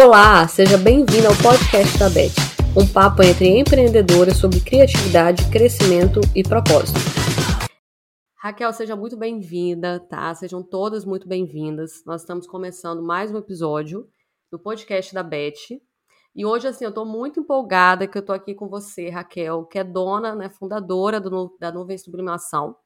Olá, seja bem-vindo ao podcast da Beth, um papo entre empreendedoras sobre criatividade, crescimento e propósito. Raquel, seja muito bem-vinda, tá? Sejam todas muito bem-vindas. Nós estamos começando mais um episódio do podcast da Beth. E hoje, assim, eu estou muito empolgada que eu estou aqui com você, Raquel, que é dona, né, fundadora do, da Nuvem Sublimação.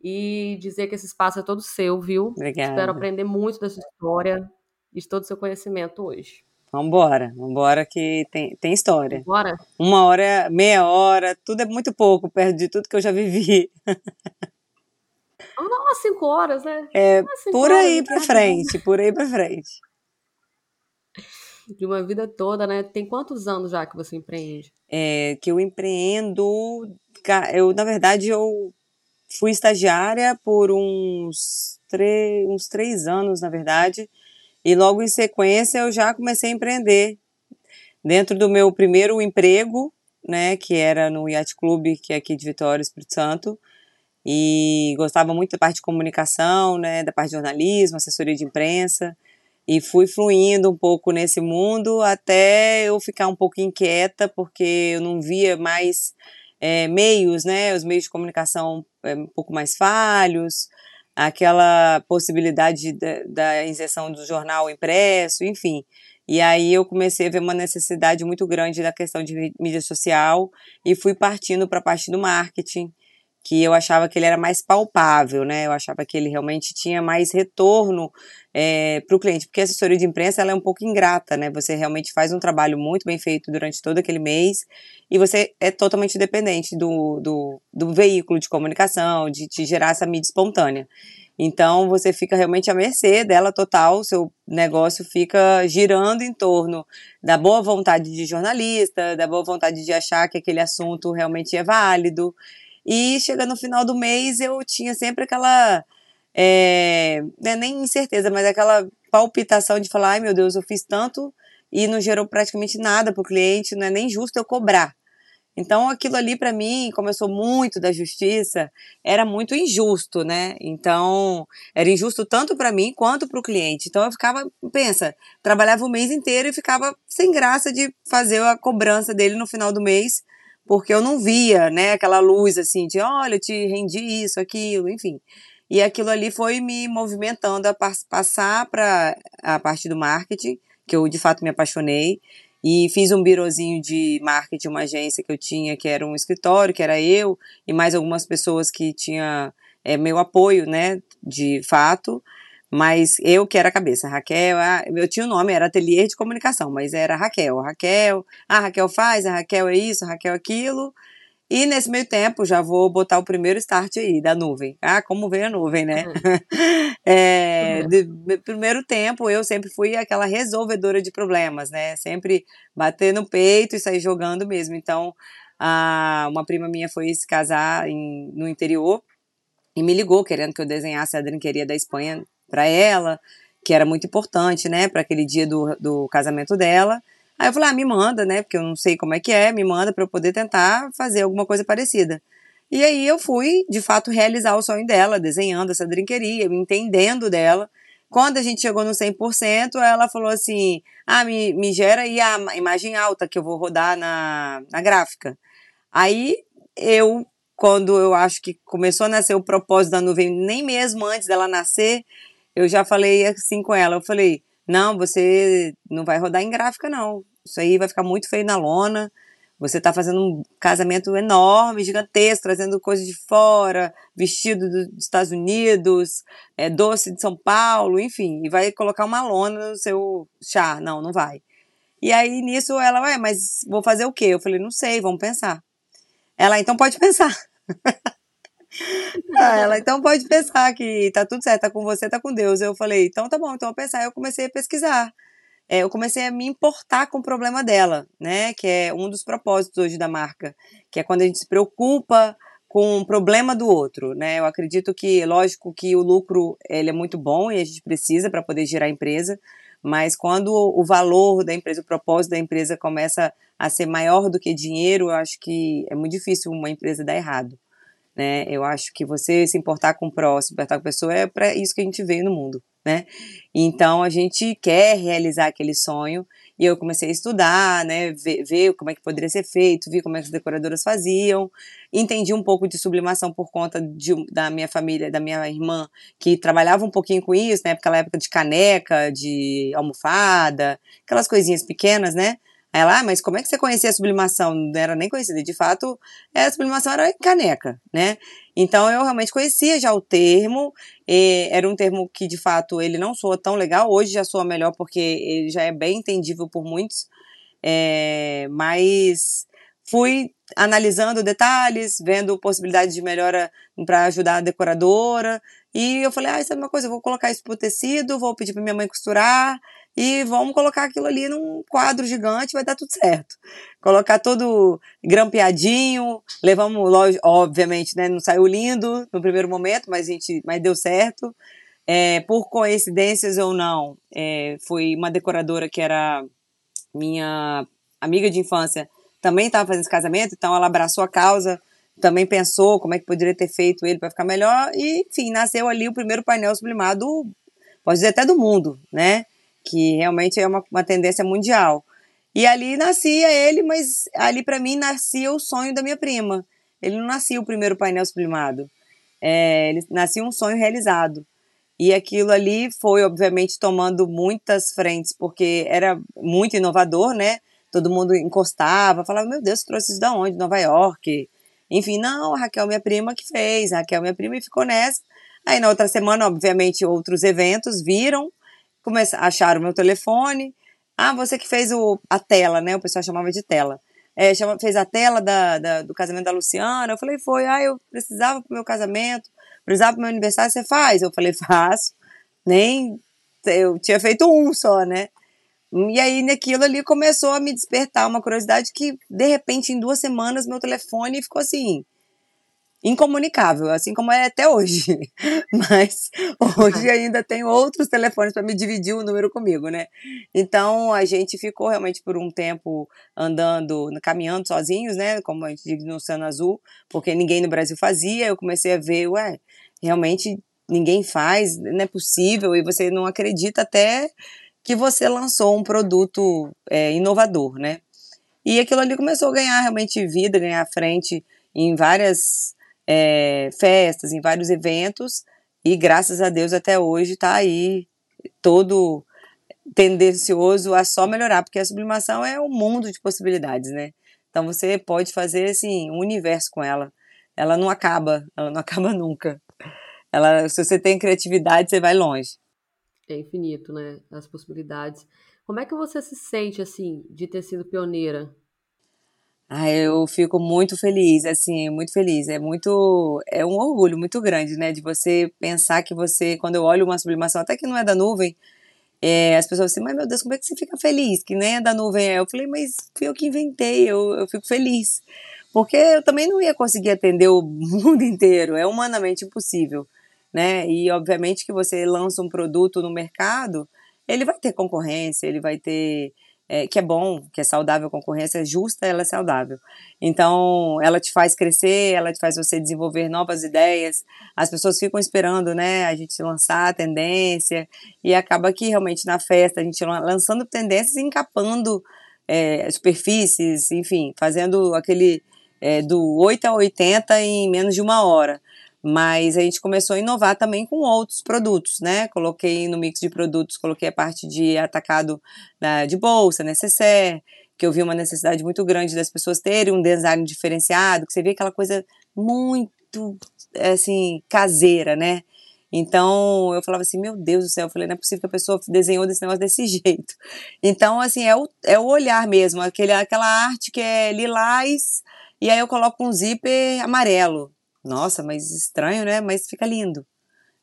E dizer que esse espaço é todo seu, viu? Obrigada. Espero aprender muito dessa história de todo o seu conhecimento hoje. Vambora, vambora que tem, tem história. Bora? Uma hora, meia hora, tudo é muito pouco perto de tudo que eu já vivi. Umas cinco horas, né? É, cinco por horas, aí né? pra frente, por aí pra frente. De uma vida toda, né? Tem quantos anos já que você empreende? É, que eu empreendo, eu, na verdade, eu fui estagiária por uns, tre- uns três anos, na verdade, e logo em sequência eu já comecei a empreender. Dentro do meu primeiro emprego, né, que era no Yacht Club, que é aqui de Vitória, Espírito Santo, e gostava muito da parte de comunicação, né, da parte de jornalismo, assessoria de imprensa, e fui fluindo um pouco nesse mundo até eu ficar um pouco inquieta, porque eu não via mais é, meios, né, os meios de comunicação é, um pouco mais falhos, aquela possibilidade da, da inserção do jornal impresso, enfim. E aí eu comecei a ver uma necessidade muito grande da questão de mí- mídia social e fui partindo para a parte do marketing, que eu achava que ele era mais palpável, né? Eu achava que ele realmente tinha mais retorno para o cliente, porque a assessoria de imprensa ela é um pouco ingrata, né? Você realmente faz um trabalho muito bem feito durante todo aquele mês e você é totalmente dependente do, do, do veículo de comunicação, de te gerar essa mídia espontânea. Então você fica realmente à mercê dela total, seu negócio fica girando em torno da boa vontade de jornalista, da boa vontade de achar que aquele assunto realmente é válido. E chegando no final do mês eu tinha sempre aquela é, não é nem incerteza, mas aquela palpitação de falar, ai meu Deus, eu fiz tanto e não gerou praticamente nada para o cliente, não é nem justo eu cobrar. Então aquilo ali para mim, como eu sou muito da justiça, era muito injusto, né? Então era injusto tanto para mim quanto para o cliente. Então eu ficava, pensa, trabalhava o mês inteiro e ficava sem graça de fazer a cobrança dele no final do mês, porque eu não via, né, aquela luz assim de, olha, eu te rendi isso, aquilo, enfim. E aquilo ali foi me movimentando a pas- passar para a parte do marketing, que eu de fato me apaixonei. E fiz um birozinho de marketing, uma agência que eu tinha, que era um escritório, que era eu, e mais algumas pessoas que tinha é, meu apoio, né, de fato. Mas eu que era a cabeça, Raquel, ah, eu tinha o nome, era Ateliê de Comunicação, mas era Raquel, Raquel, ah, Raquel faz, a Raquel é isso, a Raquel é aquilo. E nesse meio tempo, já vou botar o primeiro start aí, da nuvem. Ah, como veio a nuvem, né? É, de, de primeiro tempo, eu sempre fui aquela resolvedora de problemas, né? Sempre bater no peito e sair jogando mesmo. Então, a, uma prima minha foi se casar em, no interior e me ligou querendo que eu desenhasse a drinqueria da Espanha para ela, que era muito importante, né, para aquele dia do, do casamento dela. Aí eu falei, ah, me manda, né, porque eu não sei como é que é, me manda para eu poder tentar fazer alguma coisa parecida. E aí eu fui, de fato, realizar o sonho dela, desenhando essa drinqueria, entendendo dela. Quando a gente chegou no 100%, ela falou assim, ah, me, me gera aí a imagem alta que eu vou rodar na, na gráfica. Aí eu, quando eu acho que começou a nascer o propósito da nuvem, nem mesmo antes dela nascer, eu já falei assim com ela, eu falei, não, você não vai rodar em gráfica não, isso aí vai ficar muito feio na lona, você está fazendo um casamento enorme, gigantesco, trazendo coisas de fora, vestido dos Estados Unidos, é, doce de São Paulo, enfim, e vai colocar uma lona no seu chá. Não, não vai. E aí nisso ela, ué, mas vou fazer o quê? Eu falei, não sei, vamos pensar. Ela, então pode pensar. Ah, ela, então pode pensar que tá tudo certo, tá com você, tá com Deus. Eu falei, então tá bom, então eu vou pensar. Eu comecei a pesquisar. É, eu comecei a me importar com o problema dela, né? Que é um dos propósitos hoje da marca, que é quando a gente se preocupa com o problema do outro, né? Eu acredito que, lógico que o lucro ele é muito bom e a gente precisa para poder gerar a empresa, mas quando o valor da empresa, o propósito da empresa começa a ser maior do que dinheiro, eu acho que é muito difícil uma empresa dar errado, né? Eu acho que você se importar com o próximo, importar com a pessoa, é para isso que a gente veio no mundo, né? Então a gente quer realizar aquele sonho e eu comecei a estudar, né, ver, ver, como é que poderia ser feito, vi como é que as decoradoras faziam, entendi um pouco de sublimação por conta de, da minha família, da minha irmã, que trabalhava um pouquinho com isso, né, aquela época de caneca, de almofada, aquelas coisinhas pequenas, né, ela, ah, mas como é que você conhecia a sublimação? Não era nem conhecida. De fato, a sublimação era caneca, né? Então eu realmente conhecia já o termo. era um termo que, de fato, ele não soa tão legal. Hoje já soa melhor porque ele já é bem entendível por muitos. É, mas fui analisando detalhes, vendo possibilidades de melhora para ajudar a decoradora. E eu falei, ah, isso é uma coisa, eu vou colocar isso pro tecido, vou pedir para minha mãe costurar e vamos colocar aquilo ali num quadro gigante, vai dar tudo certo. Colocar todo grampeadinho, levamos, obviamente, né, não saiu lindo no primeiro momento, mas a gente, mas deu certo. É, por coincidências ou não, é, foi uma decoradora que era minha amiga de infância, também estava fazendo esse casamento, então ela abraçou a causa, também pensou como é que poderia ter feito ele para ficar melhor, e enfim, nasceu ali o primeiro painel sublimado, pode dizer até do mundo, né? que realmente é uma, uma tendência mundial. E ali nascia ele, mas ali para mim nascia o sonho da minha prima. Ele não nascia o primeiro painel sublimado. É, ele nascia um sonho realizado. E aquilo ali foi, obviamente, tomando muitas frentes, porque era muito inovador, né? Todo mundo encostava, falava, meu Deus, trouxe isso da onde? Nova York. Enfim, não, a Raquel, minha prima, que fez. A Raquel, minha prima, e ficou nessa. Aí na outra semana, obviamente, outros eventos viram começaram, acharam meu telefone. Ah, você que fez o, a tela, né? O pessoal chamava de tela. É, chama, fez a tela da, da, do casamento da Luciana. Eu falei, foi. Ah, eu precisava pro meu casamento, precisava pro meu aniversário, você faz? Eu falei, faço. Nem. Eu tinha feito um só, né? E aí, naquilo ali, começou a me despertar uma curiosidade que, de repente, em duas semanas, meu telefone ficou assim incomunicável, assim como é até hoje. Mas hoje ainda tenho outros telefones para me dividir o número comigo, né? Então a gente ficou realmente por um tempo andando, caminhando sozinhos, né? Como a gente diz no Oceano Azul, porque ninguém no Brasil fazia. Eu comecei a ver, ué, realmente ninguém faz, não é possível, e você não acredita até que você lançou um produto é, inovador, né? E aquilo ali começou a ganhar realmente vida, ganhar frente em várias é, festas, em vários eventos, e graças a Deus até hoje está aí todo tendencioso a só melhorar, porque a sublimação é um mundo de possibilidades, né? Então você pode fazer assim um universo com ela. Ela não acaba, ela não acaba nunca. Ela, se você tem criatividade, você vai longe. É infinito, né? As possibilidades. Como é que você se sente assim de ter sido pioneira ah, eu fico muito feliz, assim, muito feliz. É muito, é um orgulho muito grande, né, de você pensar que você, quando eu olho uma sublimação, até que não é da nuvem, é, as pessoas assim, mas meu Deus, como é que você fica feliz? Que nem é da nuvem. Eu falei, mas fui eu que inventei, eu, eu fico feliz. Porque eu também não ia conseguir atender o mundo inteiro, é humanamente impossível, né? E obviamente que você lança um produto no mercado, ele vai ter concorrência, ele vai ter é, que é bom, que é saudável, a concorrência é justa, ela é saudável. Então, ela te faz crescer, ela te faz você desenvolver novas ideias. As pessoas ficam esperando, né, a gente lançar a tendência e acaba que realmente na festa a gente lançando tendências e encapando é, superfícies, enfim, fazendo aquele é, do 8 a 80 em menos de uma hora mas a gente começou a inovar também com outros produtos, né? Coloquei no mix de produtos, coloquei a parte de atacado né, de bolsa, necessaire, que eu vi uma necessidade muito grande das pessoas terem um design diferenciado, que você vê aquela coisa muito, assim, caseira, né? Então eu falava assim, meu Deus do céu, eu falei, não é possível que a pessoa desenhou desse negócio desse jeito. Então, assim, é o, é o olhar mesmo, aquele, aquela arte que é lilás, e aí eu coloco um zíper amarelo. Nossa, mas estranho, né? Mas fica lindo.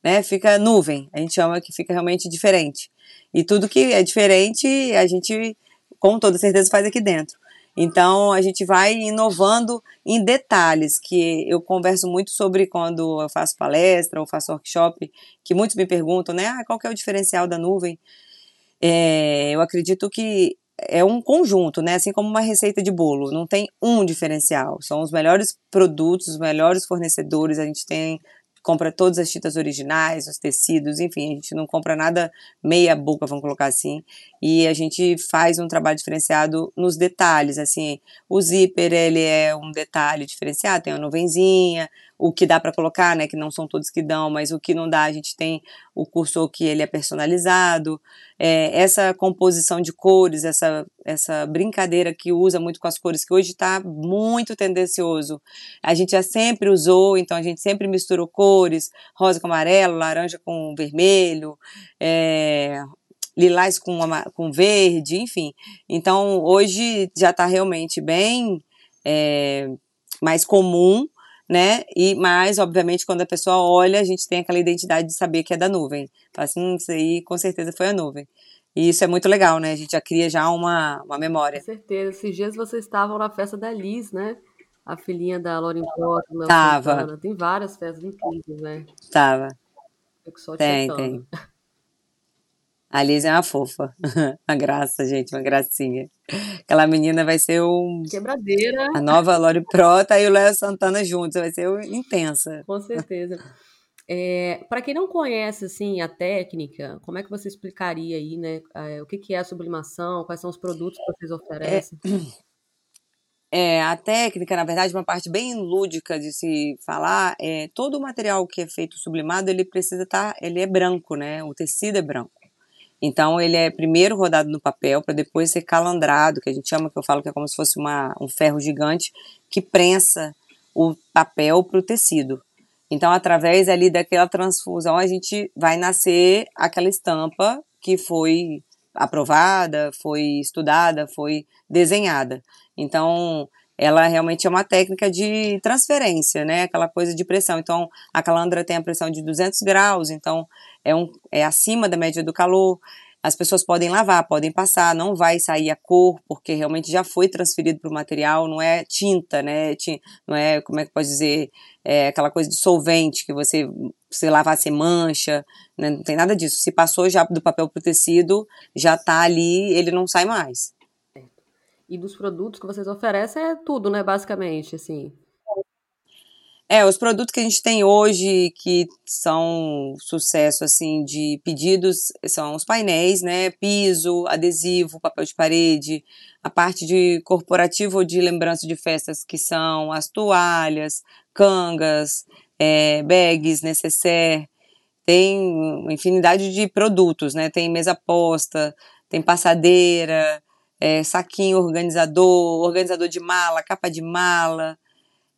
Né? Fica nuvem. A gente chama que fica realmente diferente. E tudo que é diferente, a gente com toda certeza faz aqui dentro. Então a gente vai inovando em detalhes que eu converso muito sobre quando eu faço palestra ou faço workshop, que muitos me perguntam, né? Ah, qual que é o diferencial da nuvem? É, eu acredito que é um conjunto, né? Assim como uma receita de bolo, não tem um diferencial. São os melhores produtos, os melhores fornecedores, a gente tem compra todas as tintas originais, os tecidos, enfim, a gente não compra nada meia boca, vamos colocar assim, e a gente faz um trabalho diferenciado nos detalhes, assim, o zíper, ele é um detalhe diferenciado, tem uma nuvenzinha, o que dá para colocar, né, que não são todos que dão, mas o que não dá, a gente tem o cursor que ele é personalizado, é, essa composição de cores, essa, essa brincadeira que usa muito com as cores, que hoje está muito tendencioso, a gente já sempre usou, então a gente sempre misturou cores, rosa com amarelo, laranja com vermelho, é, lilás com, com verde, enfim. Então hoje já está realmente bem é, mais comum né? E mas obviamente quando a pessoa olha, a gente tem aquela identidade de saber que é da nuvem. Fala assim, hum, isso aí com certeza foi a nuvem. E isso é muito legal, né? A gente já cria já uma, uma memória. Com certeza. Esses dias vocês estavam na festa da Liz, né? A filhinha da Lauren Potter, Tava. Tem várias festas incríveis, né? Tava. tem, tem. A Liz é uma fofa. uma graça, gente, uma gracinha. Aquela menina vai ser um. Quebradeira. A nova Lori Prota e o Léo Santana juntos. Vai ser intensa. Com certeza. É, para quem não conhece assim a técnica, como é que você explicaria aí, né? É, o que, que é a sublimação? Quais são os produtos que vocês oferecem? É, é, a técnica, na verdade, uma parte bem lúdica de se falar, é todo o material que é feito sublimado, ele precisa estar, tá, ele é branco, né? O tecido é branco. Então ele é primeiro rodado no papel para depois ser calandrado, que a gente chama, que eu falo que é como se fosse uma, um ferro gigante que prensa o papel para o tecido. Então, através ali daquela transfusão, a gente vai nascer aquela estampa que foi aprovada, foi estudada, foi desenhada. Então, ela realmente é uma técnica de transferência, né? Aquela coisa de pressão. Então, a calandra tem a pressão de 200 graus, então é, um, é acima da média do calor. As pessoas podem lavar, podem passar, não vai sair a cor, porque realmente já foi transferido para o material, não é tinta, né? Não é, como é que pode dizer, é aquela coisa de solvente que você, se lavar, você mancha, né? não tem nada disso. Se passou já do papel para o tecido, já está ali, ele não sai mais. E dos produtos que vocês oferecem é tudo, né, basicamente, assim. É, os produtos que a gente tem hoje que são sucesso assim de pedidos são os painéis, né? Piso, adesivo, papel de parede, a parte de corporativo ou de lembrança de festas que são as toalhas, cangas, é, bags, necessaire, tem uma infinidade de produtos, né? Tem mesa posta, tem passadeira, é, saquinho organizador, organizador de mala, capa de mala,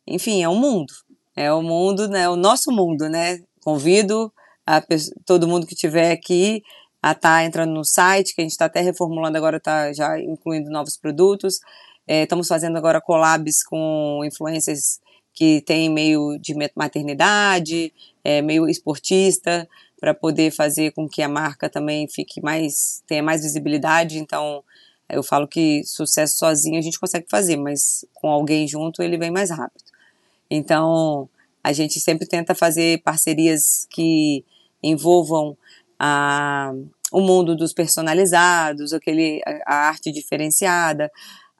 enfim, é um mundo. É o mundo, né? O nosso mundo, né? Convido a todo mundo que estiver aqui a estar tá entrando no site, que a gente está até reformulando agora, está já incluindo novos produtos. É, estamos fazendo agora collabs com influências que têm meio de maternidade, é, meio esportista, para poder fazer com que a marca também fique mais, tenha mais visibilidade. Então, eu falo que sucesso sozinho a gente consegue fazer, mas com alguém junto ele vem mais rápido. Então, a gente sempre tenta fazer parcerias que envolvam a, o mundo dos personalizados, aquele, a, a arte diferenciada,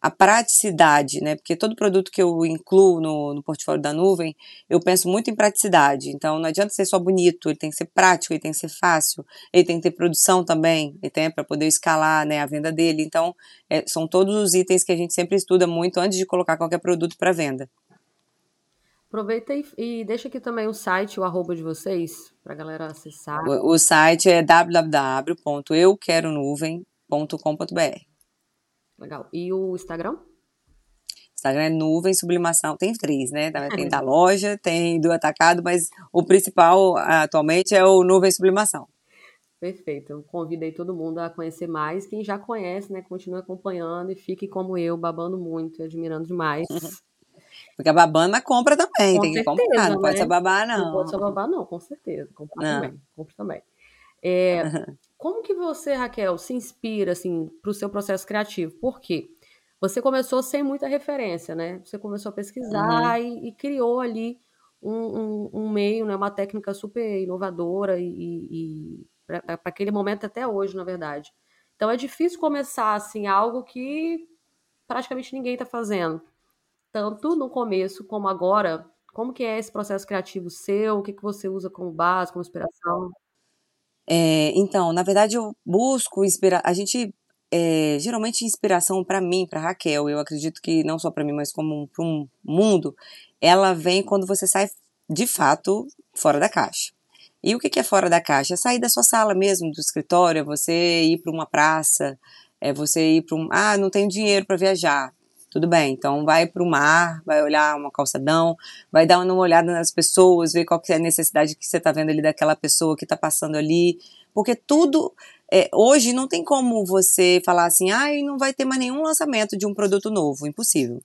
a praticidade, né? Porque todo produto que eu incluo no, no, portfólio da nuvem, eu penso muito em praticidade. Então, não adianta ser só bonito, ele tem que ser prático, ele tem que ser fácil, ele tem que ter produção também, ele tem para poder escalar, né, a venda dele. Então, é, são todos os itens que a gente sempre estuda muito antes de colocar qualquer produto para venda. Aproveita e, e, deixa aqui também o site, o arroba de vocês, para a galera acessar. O, o site é www.euqueronuvem.com.br. Legal. E o Instagram? Instagram é nuvem sublimação. Tem três, né? Tem da loja, tem do atacado, mas o principal atualmente é o nuvem sublimação. Perfeito. Eu convidei todo mundo a conhecer mais. Quem já conhece, né? Continue acompanhando e fique como eu, babando muito, admirando demais. Porque a babando na compra também, com tem certeza, que comprar, não né? pode só babar, não. Não pode só babar, não, com certeza. Comprar também, compra também. É, como que você, Raquel, se inspira assim para o seu processo criativo? Por quê? Você começou sem muita referência, né? Você começou a pesquisar uhum. e, e, criou ali um, um, um, meio, né? uma técnica super inovadora e, e para aquele momento até hoje, na verdade. Então é difícil começar assim algo que praticamente ninguém está fazendo, tanto no começo como agora Como que é esse processo criativo seu? O que, que você usa como base, como inspiração? É, então, na verdade, eu busco inspirar. A gente é, geralmente inspiração para mim, para Raquel, eu acredito que não só para mim, mas como para um mundo, ela vem quando você sai de fato fora da caixa. E o que é fora da caixa? É sair da sua sala mesmo, do escritório, é você ir para uma praça, é você ir para um. Ah, não tenho dinheiro para viajar. Tudo bem, então vai para o mar, vai olhar uma calçadão, vai dar uma olhada nas pessoas, ver qual que é a necessidade que você está vendo ali daquela pessoa que está passando ali, porque tudo é, hoje não tem como você falar assim, ah, não vai ter mais nenhum lançamento de um produto novo, impossível.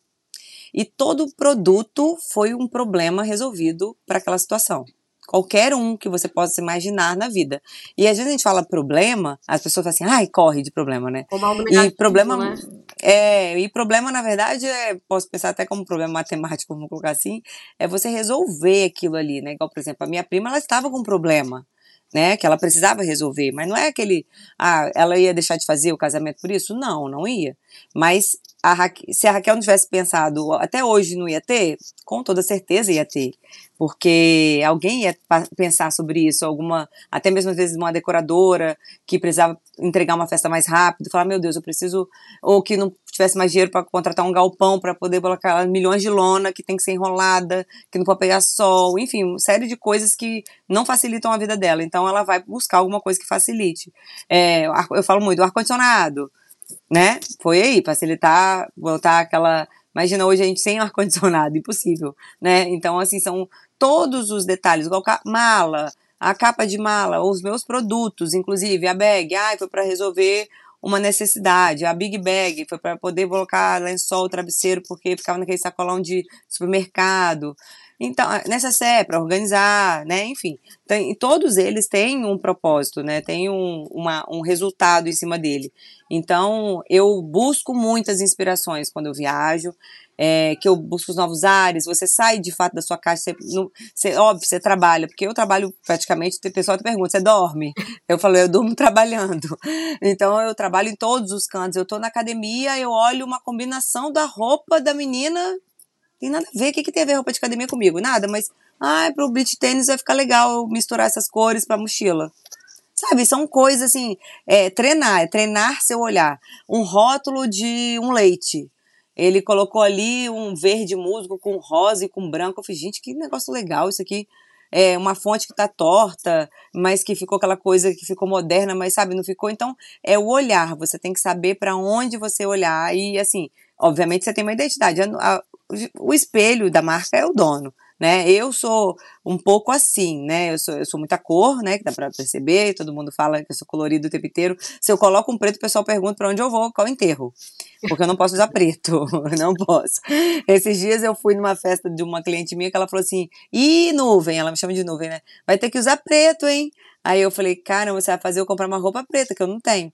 E todo produto foi um problema resolvido para aquela situação. Qualquer um que você possa imaginar na vida. E às vezes a gente fala problema, as pessoas falam assim, ai, corre de problema, né? Como algo negativo, e problema, né? É, e problema, na verdade, é, posso pensar até como problema matemático, vamos colocar assim, é você resolver aquilo ali, né? Igual, por exemplo, a minha prima, ela estava com um problema né? Que ela precisava resolver. Mas não é aquele. Ah, ela ia deixar de fazer o casamento por isso? Não, não ia. Mas a se a Raquel não tivesse pensado até hoje não ia ter, com toda certeza ia ter. Porque alguém ia pensar sobre isso, alguma, até mesmo às vezes uma decoradora que precisava entregar uma festa mais rápido, falar, meu Deus, eu preciso, ou que não tivesse mais dinheiro para contratar um galpão para poder colocar milhões de lona que tem que ser enrolada, que não pode pegar sol, enfim, uma série de coisas que não facilitam a vida dela. Então ela vai buscar alguma coisa que facilite. É, eu falo muito, o ar-condicionado né? Foi aí, facilitar, voltar aquela. Imagina hoje a gente sem ar-condicionado, impossível, né? Então, assim, são todos os detalhes, igual mala, a capa de mala, os meus produtos, inclusive a bag, ai, foi para resolver uma necessidade, a big bag foi para poder colocar lençol, travesseiro, porque ficava naquele sacolão de supermercado. Então, sé para organizar, né? Enfim, tem, todos eles têm um propósito, né? Tem um, uma, um resultado em cima dele. Então, eu busco muitas inspirações quando eu viajo, é, que eu busco os novos ares, você sai de fato da sua caixa, você, você, óbvio, você trabalha, porque eu trabalho praticamente, o pessoal te pergunta, você dorme? Eu falo, eu durmo trabalhando. Então, eu trabalho em todos os cantos, eu tô na academia, eu olho uma combinação da roupa da menina tem nada a ver. O que, que tem a ver roupa de academia comigo? Nada, mas. Ai, pro beach tênis vai ficar legal misturar essas cores pra mochila. Sabe, são coisas assim. É, treinar, é treinar seu olhar. Um rótulo de um leite. Ele colocou ali um verde musgo com rosa e com branco. Eu falei, gente, que negócio legal isso aqui. É uma fonte que tá torta, mas que ficou aquela coisa que ficou moderna, mas sabe, não ficou. Então, é o olhar. Você tem que saber para onde você olhar. E assim, obviamente você tem uma identidade. A, o espelho da marca é o dono, né? Eu sou um pouco assim, né? Eu sou, eu sou muita cor, né? Que dá pra perceber, todo mundo fala que eu sou colorido o tempo inteiro. Se eu coloco um preto, o pessoal pergunta para onde eu vou, qual enterro. Porque eu não posso usar preto, não posso. Esses dias eu fui numa festa de uma cliente minha que ela falou assim: ih, nuvem, ela me chama de nuvem, né? Vai ter que usar preto, hein? Aí eu falei, cara, você vai fazer eu comprar uma roupa preta, que eu não tenho.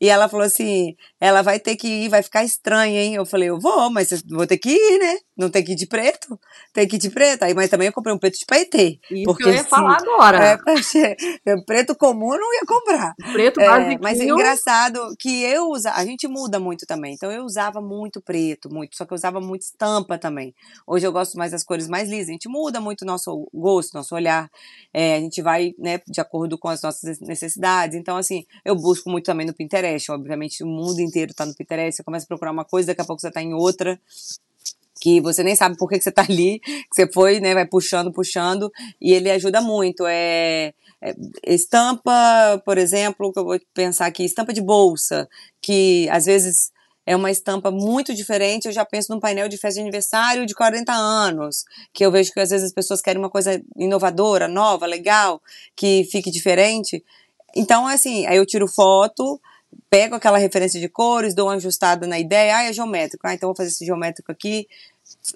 E ela falou assim: ela vai ter que ir, vai ficar estranha, hein? Eu falei, eu vou, mas vou ter que ir, né? Não tem que ir de preto? Tem que ir de preto. Aí, mas também eu comprei um preto de paetê. Isso porque, que eu ia assim, falar agora. É, preto comum eu não ia comprar. Preto é, Mas é engraçado que eu usa, a gente muda muito também. Então eu usava muito preto, muito, só que eu usava muito estampa também. Hoje eu gosto mais das cores mais lisas. A gente muda muito o nosso gosto, nosso olhar. É, a gente vai, né, de acordo com as nossas necessidades. Então, assim, eu busco muito também no Pinterest. Obviamente, o mundo inteiro está no Pinterest. Você começa a procurar uma coisa, daqui a pouco você está em outra que você nem sabe por que, que você está ali, que você foi, né, vai puxando, puxando, e ele ajuda muito. É, é, estampa, por exemplo, que eu vou pensar aqui, estampa de bolsa, que às vezes é uma estampa muito diferente. Eu já penso num painel de festa de aniversário de 40 anos, que eu vejo que às vezes as pessoas querem uma coisa inovadora, nova, legal, que fique diferente. Então, assim, aí eu tiro foto, pego aquela referência de cores, dou uma ajustada na ideia, ah, é geométrico, ah, então vou fazer esse geométrico aqui.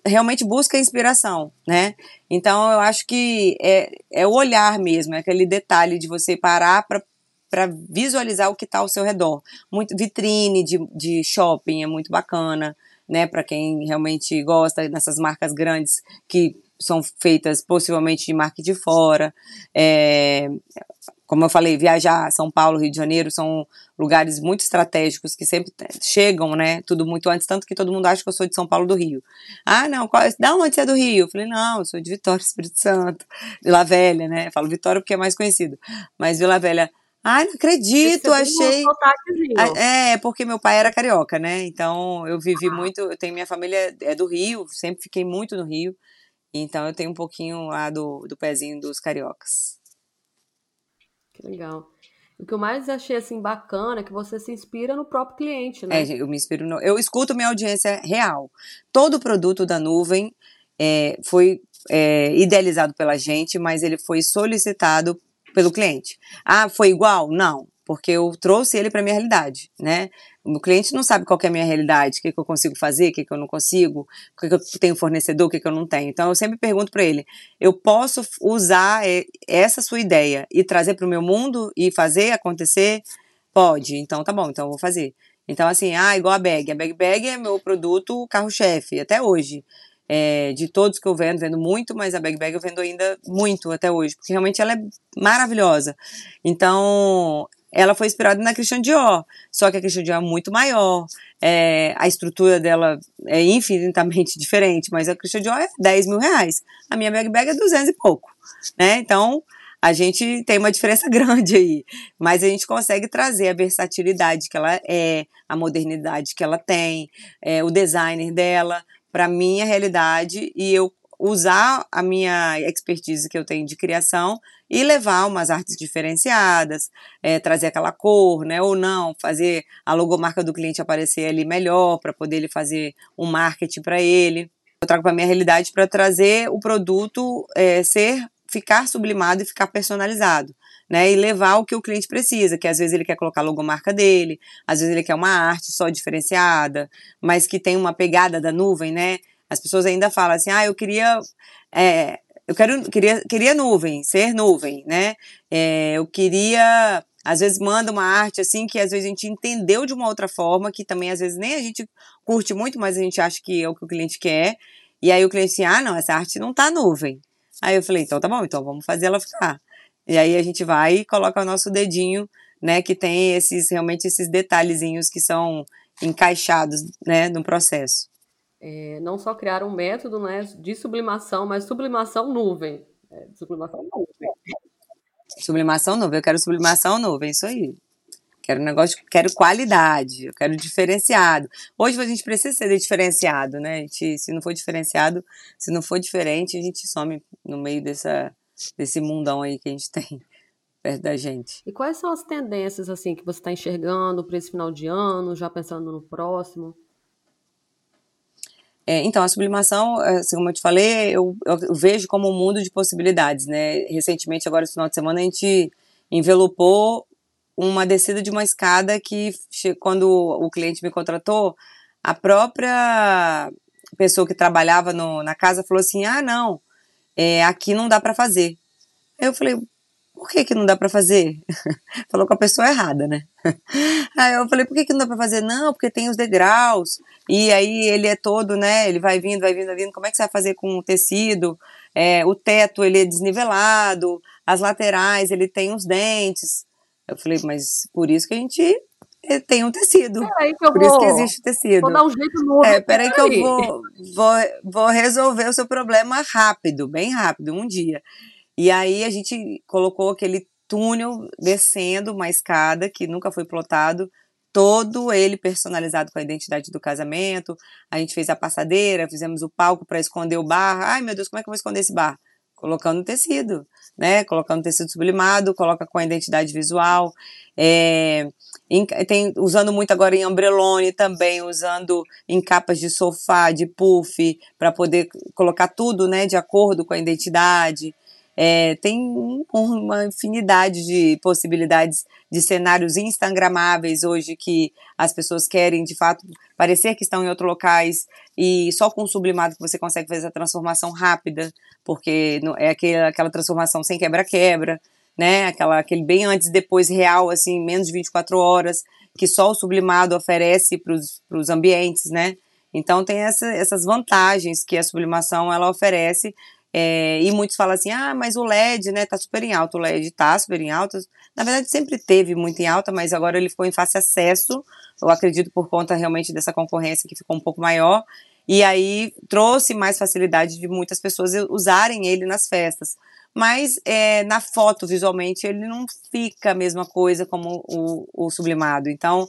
Realmente busca inspiração, né? Então eu acho que é, é o olhar mesmo, é aquele detalhe de você parar para visualizar o que está ao seu redor. Muito vitrine de, de shopping é muito bacana, né? Para quem realmente gosta dessas marcas grandes que são feitas possivelmente de marca de fora. É, como eu falei, viajar São Paulo, Rio de Janeiro são lugares muito estratégicos que sempre chegam, né? Tudo muito antes, tanto que todo mundo acha que eu sou de São Paulo do Rio. Ah, não, qual, da onde você é do Rio? Eu falei, não, eu sou de Vitória, Espírito Santo, Vila Velha, né? Eu falo Vitória porque é mais conhecido, mas Vila Velha. Ai, não acredito, achei. Um é, porque meu pai era carioca, né? Então eu vivi ah. muito, eu tenho minha família é do Rio, sempre fiquei muito no Rio. Então eu tenho um pouquinho lá do, do pezinho dos cariocas. Legal. O que eu mais achei assim bacana é que você se inspira no próprio cliente, né? É, eu me inspiro no, eu escuto minha audiência real. Todo produto da nuvem é, foi é, idealizado pela gente, mas ele foi solicitado pelo cliente. Ah, foi igual? Não porque eu trouxe ele para minha realidade, né? O cliente não sabe qual é a minha realidade, o que, que eu consigo fazer, o que, que eu não consigo, o que, que eu tenho fornecedor, o que, que eu não tenho. Então eu sempre pergunto para ele: eu posso usar essa sua ideia e trazer para o meu mundo e fazer acontecer? Pode. Então tá bom, então eu vou fazer. Então assim, ah, igual a bag. A bag bag é meu produto carro-chefe até hoje. É, de todos que eu vendo, vendo muito, mas a Bag Bag eu vendo ainda muito até hoje, porque realmente ela é maravilhosa. Então, ela foi inspirada na Christian Dior, só que a Christian Dior é muito maior, é, a estrutura dela é infinitamente diferente, mas a Christian Dior é 10 mil reais, a minha bag bag é 200 e pouco, né? Então, a gente tem uma diferença grande aí, mas a gente consegue trazer a versatilidade que ela é, a modernidade que ela tem, é, o designer dela para minha realidade e eu usar a minha expertise que eu tenho de criação e levar umas artes diferenciadas, é, trazer aquela cor, né, ou não, fazer a logomarca do cliente aparecer ali melhor para poder ele fazer um marketing para ele. Eu trago para minha realidade para trazer o produto é, ser ficar sublimado e ficar personalizado. Né, e levar o que o cliente precisa, que às vezes ele quer colocar a logomarca dele, às vezes ele quer uma arte só diferenciada, mas que tem uma pegada da nuvem, né? As pessoas ainda falam assim, ah, eu queria é, eu quero, queria, queria nuvem, ser nuvem, né? É, eu queria, às vezes manda uma arte assim que às vezes a gente entendeu de uma outra forma, que também às vezes nem a gente curte muito, mas a gente acha que é o que o cliente quer. E aí o cliente assim, ah, não, essa arte não tá nuvem. Aí eu falei, então tá bom, então vamos fazer ela ficar. E aí a gente vai e coloca o nosso dedinho, né, que tem esses realmente esses detalhezinhos que são encaixados, né, no processo é, não só criar um método né, de sublimação, mas sublimação nuvem. É, sublimação nuvem. Sublimação nuvem, eu quero sublimação nuvem, isso aí. Quero um negócio, quero qualidade, eu quero diferenciado. Hoje a gente precisa ser diferenciado, né? A gente, se não for diferenciado, se não for diferente, a gente some no meio dessa, desse mundão aí que a gente tem perto da gente. E quais são as tendências assim que você está enxergando para esse final de ano, já pensando no próximo? É, então, a sublimação, assim, como eu te falei, eu, eu, vejo como um mundo de possibilidades, né? Recentemente, agora, esse final de semana, a gente envelopou uma descida de uma escada que, quando o cliente me contratou, a própria pessoa que trabalhava no, na casa falou assim: ah, não, é, aqui não dá para fazer. Aí eu falei, por que, que não dá para fazer? Falou com a pessoa errada, né? Aí eu falei, por que, que não dá para fazer? Não, porque tem os degraus, e aí ele é todo, né? Ele vai vindo, vai vindo, vai vindo. Como é que você vai fazer com o tecido? É, o teto, ele é desnivelado, as laterais, ele tem os dentes. Eu falei, mas por isso que a gente eh, tem um tecido. Peraí que eu por vou, isso que existe tecido. Vou dar um jeito novo. É, peraí que eu vou, vou, vou resolver o seu problema rápido, bem rápido, um dia. E aí a gente colocou aquele túnel descendo uma escada que nunca foi plotado, todo ele personalizado com a identidade do casamento. A gente fez a passadeira, fizemos o palco para esconder o bar. Ai, meu Deus, como é que eu vou esconder esse bar? Colocando tecido, né? Colocando tecido sublimado, coloca com a identidade visual. É, em, tem, usando muito agora em ombrelone também, usando em capas de sofá, de puff, para poder colocar tudo, né, de acordo com a identidade. É, tem uma infinidade de possibilidades de cenários instagramáveis hoje que as pessoas querem de fato parecer que estão em outros locais e só com o sublimado que você consegue fazer a transformação rápida, porque é aquela, aquela transformação sem quebra-quebra, né? Aquela, aquele bem antes e depois real, assim, menos de 24 horas, que só o sublimado oferece para os ambientes, né? Então tem essa, essas vantagens que a sublimação ela oferece É, e muitos falam assim, ah, mas o LED, né, tá super em alta. O LED tá super em alta. Na verdade, sempre teve muito em alta, mas agora ele ficou em fácil acesso. Eu acredito por conta realmente dessa concorrência que ficou um pouco maior. E aí trouxe mais facilidade de muitas pessoas usarem ele nas festas mas é, na foto, visualmente, ele não fica a mesma coisa como o, o, sublimado. Então,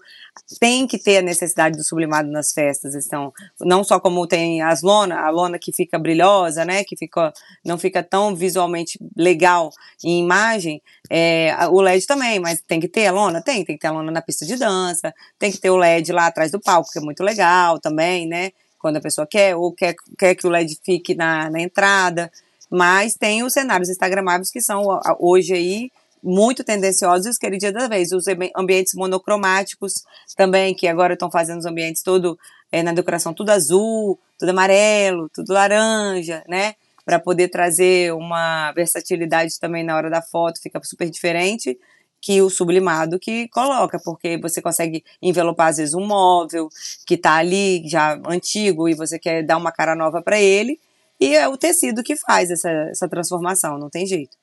tem que ter a necessidade do sublimado nas festas. Então, não só como tem as lona, a lona que fica brilhosa, né, que fica, não fica tão visualmente legal em imagem, é, o LED também, mas tem que ter a lona? Tem, tem que ter a lona na pista de dança, tem que ter o LED lá atrás do palco, que é muito legal também, né, quando a pessoa quer, ou quer, quer que o LED fique na, na entrada. Mas tem os cenários instagramáveis que são hoje aí muito tendenciosos, que dia da vez. Os ambientes monocromáticos também, que agora estão fazendo os ambientes todo é, na decoração tudo azul, tudo amarelo, tudo laranja, né? Para poder trazer uma versatilidade também na hora da foto, fica super diferente que o sublimado que coloca, porque você consegue envelopar às vezes um móvel que está ali já antigo e você quer dar uma cara nova para ele e é o tecido que faz essa, essa transformação, não tem jeito.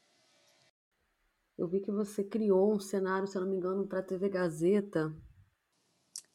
Eu vi que você criou um cenário, se eu não me engano, para a TV Gazeta.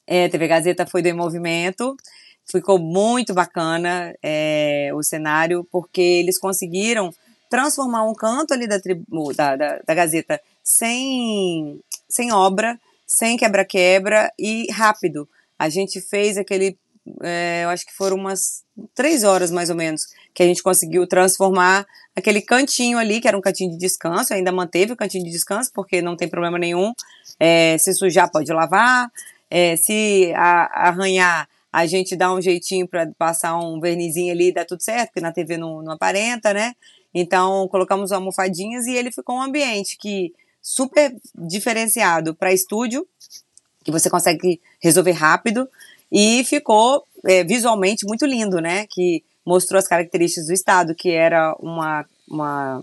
É, a TV Gazeta foi do movimento. Ficou muito bacana é, o cenário, porque eles conseguiram transformar um canto ali da, tribu, da, da, da Gazeta sem, sem obra, sem quebra-quebra e rápido. A gente fez aquele, é, eu acho que foram umas três horas mais ou menos, que a gente conseguiu transformar aquele cantinho ali, que era um cantinho de descanso, ainda manteve o cantinho de descanso, porque não tem problema nenhum. É, se sujar, pode lavar. É, se a, arranhar, a gente dá um jeitinho para passar um vernizinho ali e dá tudo certo, porque na TV não, não aparenta, né? Então, colocamos almofadinhas e ele ficou um ambiente que super diferenciado para estúdio, que você consegue resolver rápido, e ficou é, visualmente muito lindo, né? Que mostrou as características do Estado, que era uma, uma,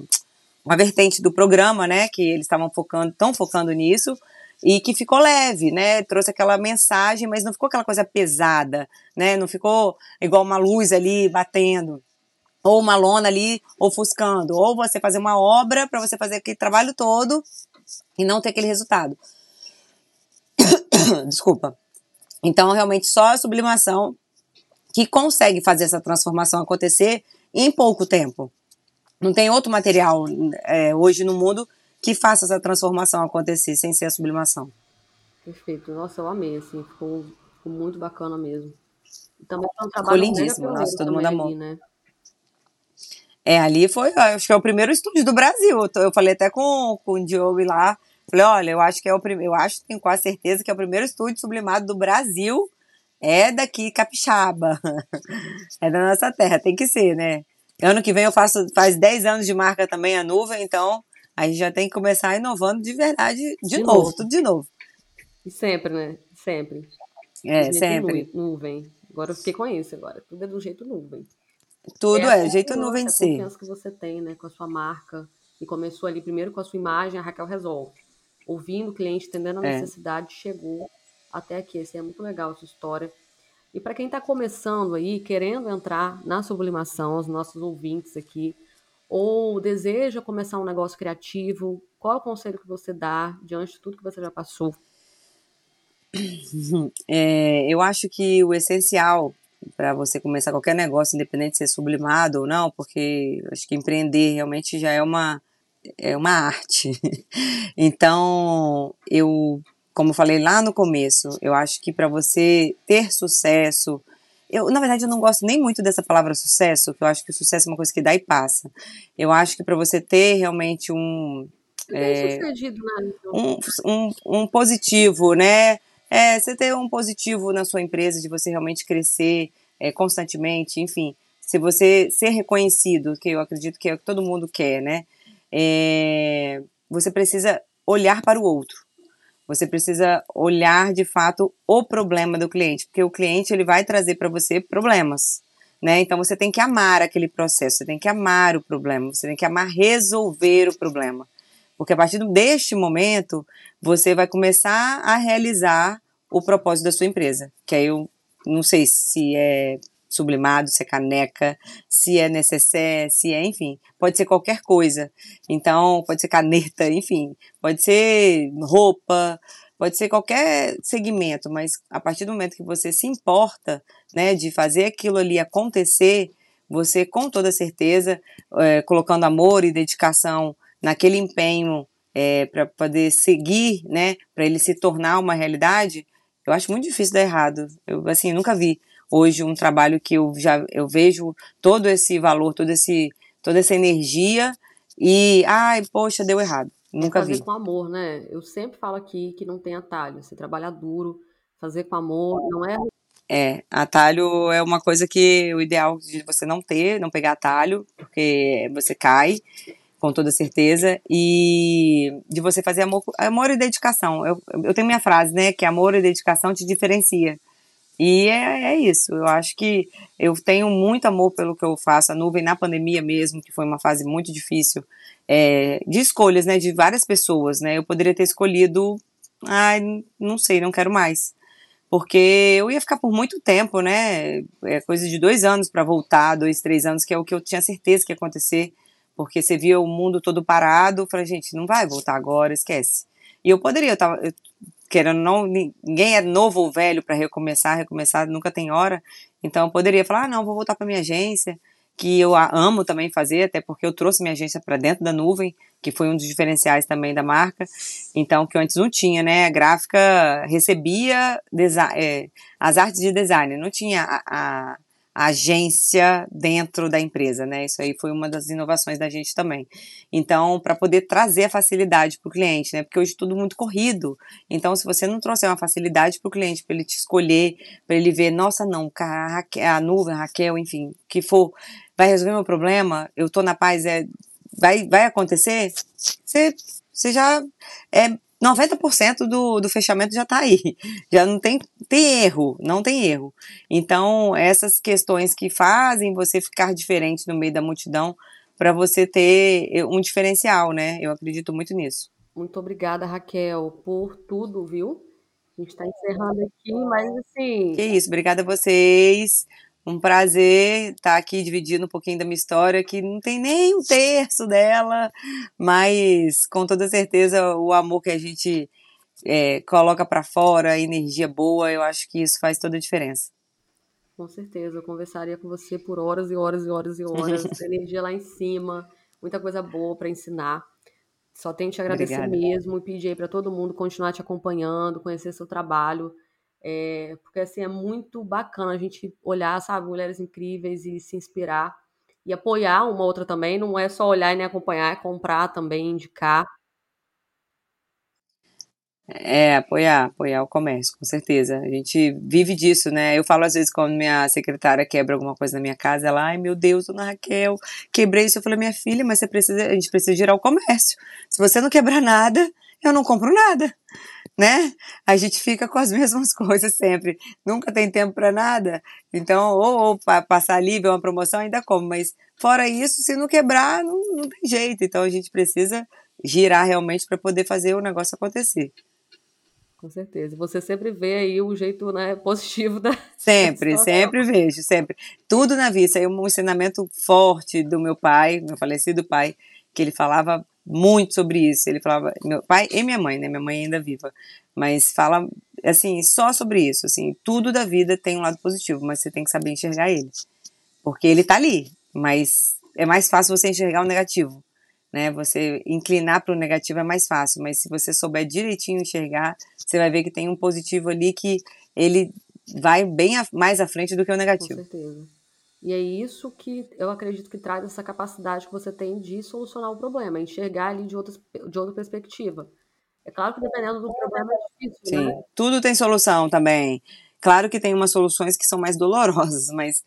uma vertente do programa, né, que eles estavam focando, estão focando nisso, e que ficou leve, né, trouxe aquela mensagem, mas não ficou aquela coisa pesada, né, não ficou igual uma luz ali batendo, ou uma lona ali ofuscando, ou você fazer uma obra para você fazer aquele trabalho todo e não ter aquele resultado. Desculpa. Então, realmente, só a sublimação que consegue fazer essa transformação acontecer em pouco tempo. Não tem outro material é, hoje no mundo que faça essa transformação acontecer sem ser a sublimação. Perfeito. Nossa, eu amei, assim, ficou, ficou muito bacana mesmo. Também é um trabalho ficou lindíssimo, nossa, todo mundo amou. Ali, né? É, ali foi, acho que é o primeiro estúdio do Brasil. Eu falei até com, com o Diogo lá, falei, olha, eu acho que é o primeiro, eu acho, tenho quase certeza que é o primeiro estúdio sublimado do Brasil é daqui capixaba, é da nossa terra, tem que ser, né? Ano que vem eu faço, faz 10 anos de marca também a nuvem, então a gente já tem que começar inovando de verdade de, de novo, novo, tudo de novo. E sempre, né? Sempre. É, sempre. Nuvem. Agora eu fiquei com isso agora. Tudo é do jeito nuvem. Tudo é, é jeito nuvem de ser. A confiança que você tem, né, com a sua marca. E começou ali primeiro com a sua imagem, a Raquel resolve. Ouvindo o cliente, entendendo a é. necessidade, chegou até aqui. Assim, é muito legal essa história. E para quem está começando aí, querendo entrar na sublimação, os nossos ouvintes aqui, ou deseja começar um negócio criativo, qual é o conselho que você dá diante de tudo que você já passou? É, eu acho que o essencial para você começar qualquer negócio, independente de ser sublimado ou não, porque acho que empreender realmente já é uma, é uma arte. então, eu como eu falei lá no começo, eu acho que para você ter sucesso, eu, na verdade, eu não gosto nem muito dessa palavra sucesso, que eu acho que o sucesso é uma coisa que dá e passa. Eu acho que para você ter realmente um, é, um, um, um, positivo, né? É, você ter um positivo na sua empresa, de você realmente crescer é, constantemente, enfim, se você ser reconhecido, que eu acredito que é o que todo mundo quer, né? É, você precisa olhar para o outro. Você precisa olhar de fato o problema do cliente, porque o cliente ele vai trazer para você problemas. Né? Então você tem que amar aquele processo, você tem que amar o problema, você tem que amar resolver o problema. Porque a partir deste momento, você vai começar a realizar o propósito da sua empresa. Que aí eu não sei se é sublimado, se é caneca, se é necessaire, se é, enfim, pode ser qualquer coisa. Então, pode ser caneta, enfim, pode ser roupa, pode ser qualquer segmento, mas a partir do momento que você se importa, né, de fazer aquilo ali acontecer, você com toda certeza, é, colocando amor e dedicação naquele empenho é, para poder seguir, né, para ele se tornar uma realidade, eu acho muito difícil dar errado. Eu assim nunca vi hoje um trabalho que eu já eu vejo todo esse valor, todo esse toda essa energia e ai poxa deu errado. Nunca fazer vi. com amor, né? Eu sempre falo aqui que não tem atalho. Você trabalha duro, fazer com amor, não é é, atalho é uma coisa que o ideal de você não ter, não pegar atalho, porque você cai com toda certeza, e de você fazer amor, amor e dedicação. Eu, eu tenho minha frase, né, que amor e dedicação te diferencia. E é, é isso, eu acho que eu tenho muito amor pelo que eu faço, a nuvem na pandemia mesmo, que foi uma fase muito difícil, é, de escolhas, né, de várias pessoas, né, eu poderia ter escolhido, ai, não sei, não quero mais, porque eu ia ficar por muito tempo, né, é coisa de dois anos para voltar, dois, três anos, que é o que eu tinha certeza que ia acontecer, porque você via o mundo todo parado, eu falei, gente, não vai voltar agora, esquece. E eu poderia, eu tava, eu, querendo não, ninguém é novo ou velho para recomeçar, recomeçar nunca tem hora, então eu poderia falar, ah, não, vou voltar para minha agência, que eu amo também fazer, até porque eu trouxe minha agência para dentro da nuvem, que foi um dos diferenciais também da marca, então que eu antes não tinha, né, a gráfica recebia é, as artes de design, não tinha a, a agência dentro da empresa, né? Isso aí foi uma das inovações da gente também. Então, para poder trazer a facilidade para o cliente, né? Porque hoje tudo muito corrido. Então, se você não trouxer uma facilidade para o cliente, para ele te escolher, para ele ver, nossa, não, a, Raquel, a nuvem, a Raquel, enfim, que for, vai resolver meu problema, eu tô na paz, é, vai, vai acontecer, você, você já é 90% do, do fechamento já está aí. Já não tem, tem erro, não tem erro. Então, essas questões que fazem você ficar diferente no meio da multidão para você ter um diferencial, né? Eu acredito muito nisso. Muito obrigada, Raquel, por tudo, viu? A gente está encerrando aqui, mas assim. Que isso, obrigada a vocês. Um prazer estar aqui dividindo um pouquinho da minha história, que não tem nem um terço dela, mas com toda certeza o amor que a gente é, coloca para fora, a energia boa, eu acho que isso faz toda a diferença. Com certeza, eu conversaria com você por horas e horas e horas e horas, energia lá em cima, muita coisa boa para ensinar. Só tenho que te agradecer Obrigada. mesmo e pedir para todo mundo continuar te acompanhando, conhecer seu trabalho. É, porque assim é muito bacana a gente olhar, sabe, mulheres incríveis e se inspirar e apoiar uma outra também. Não é só olhar e nem acompanhar, é comprar também, indicar. É, apoiar, apoiar o comércio, com certeza. A gente vive disso, né? Eu falo às vezes quando minha secretária quebra alguma coisa na minha casa, ela, ai meu Deus, dona Raquel, quebrei isso. Eu falei, minha filha, mas você precisa, a gente precisa girar o comércio. Se você não quebrar nada, eu não compro nada né? A gente fica com as mesmas coisas sempre. Nunca tem tempo para nada. Então, ou, ou passar ali, ver uma promoção, ainda como. Mas fora isso, se não quebrar, não, não tem jeito. Então a gente precisa girar realmente para poder fazer o negócio acontecer. Com certeza. Você sempre vê aí o jeito né, positivo da. Sempre, sempre vejo, sempre. Tudo na vida. Isso aí é um ensinamento forte do meu pai, meu falecido pai, que ele falava muito sobre isso. Ele falava, meu pai e minha mãe, né? Minha mãe ainda viva, mas fala assim só sobre isso. Assim, tudo da vida tem um lado positivo, mas você tem que saber enxergar ele, porque ele tá ali. Mas é mais fácil você enxergar o negativo, né? Você inclinar para o negativo é mais fácil, mas se você souber direitinho enxergar, você vai ver que tem um positivo ali que ele vai bem a, mais à frente do que o negativo. Com certeza. E é isso que eu acredito que traz essa capacidade que você tem de solucionar o problema, enxergar ali de, outras, de outra perspectiva. É claro que dependendo do problema é difícil, Sim, né? tudo tem solução também. Claro que tem umas soluções que são mais dolorosas, mas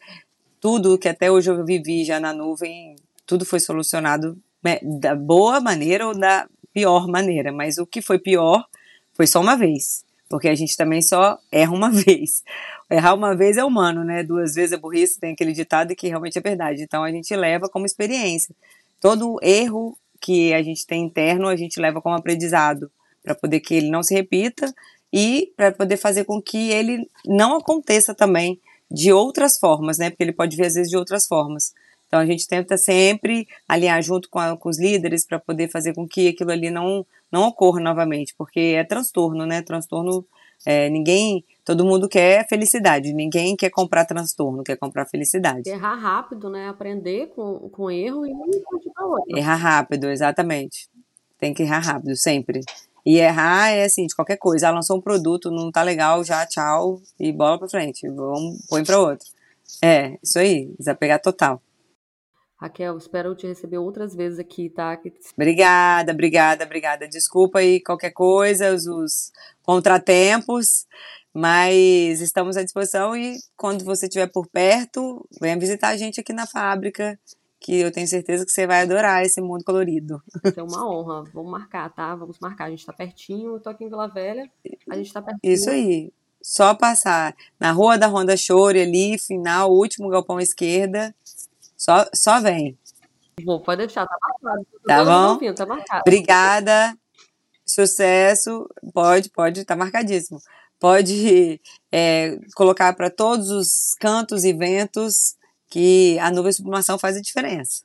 tudo que até hoje eu vivi já na nuvem, tudo foi solucionado né, da boa maneira ou da pior maneira. Mas o que foi pior foi só uma vez, porque a gente também só erra uma vez errar uma vez é humano, né? Duas vezes é burrice, tem aquele ditado que realmente é verdade. Então a gente leva como experiência. Todo erro que a gente tem interno, a gente leva como aprendizado, para poder que ele não se repita e para poder fazer com que ele não aconteça também de outras formas, né? Porque ele pode vir às vezes de outras formas. Então a gente tenta sempre alinhar junto com, a, com os líderes para poder fazer com que aquilo ali não, não ocorra novamente, porque é transtorno, né? Transtorno, é, ninguém, todo mundo quer felicidade, ninguém quer comprar transtorno, quer comprar felicidade. Errar rápido, né? Aprender com, com erro e continuar. Errar rápido, exatamente. Tem que errar rápido, sempre. E errar é assim, de qualquer coisa. Ah, lançou um produto, não tá legal, já tchau e bola pra frente. Vamos, põe pra outro. É, isso aí, desapegar total. Raquel, espero te receber outras vezes aqui, tá? Obrigada, obrigada, obrigada. Desculpa aí qualquer coisa, os, os contratempos, mas estamos à disposição e quando você estiver por perto, venha visitar a gente aqui na fábrica, que eu tenho certeza que você vai adorar esse mundo colorido. É uma honra. Vamos marcar, tá? Vamos marcar. A gente tá pertinho, eu tô aqui em Vila Velha, a gente tá pertinho. Isso aí. Só passar na Rua da Ronda Chore ali, final, último galpão à esquerda, só, só vem. Bom, pode deixar, tá marcado. Tá bom? Novinho, tá marcado. Obrigada. Sucesso. Pode, pode, tá marcadíssimo. Pode é, colocar para todos os cantos e ventos que a nuvem sublimação faz a diferença.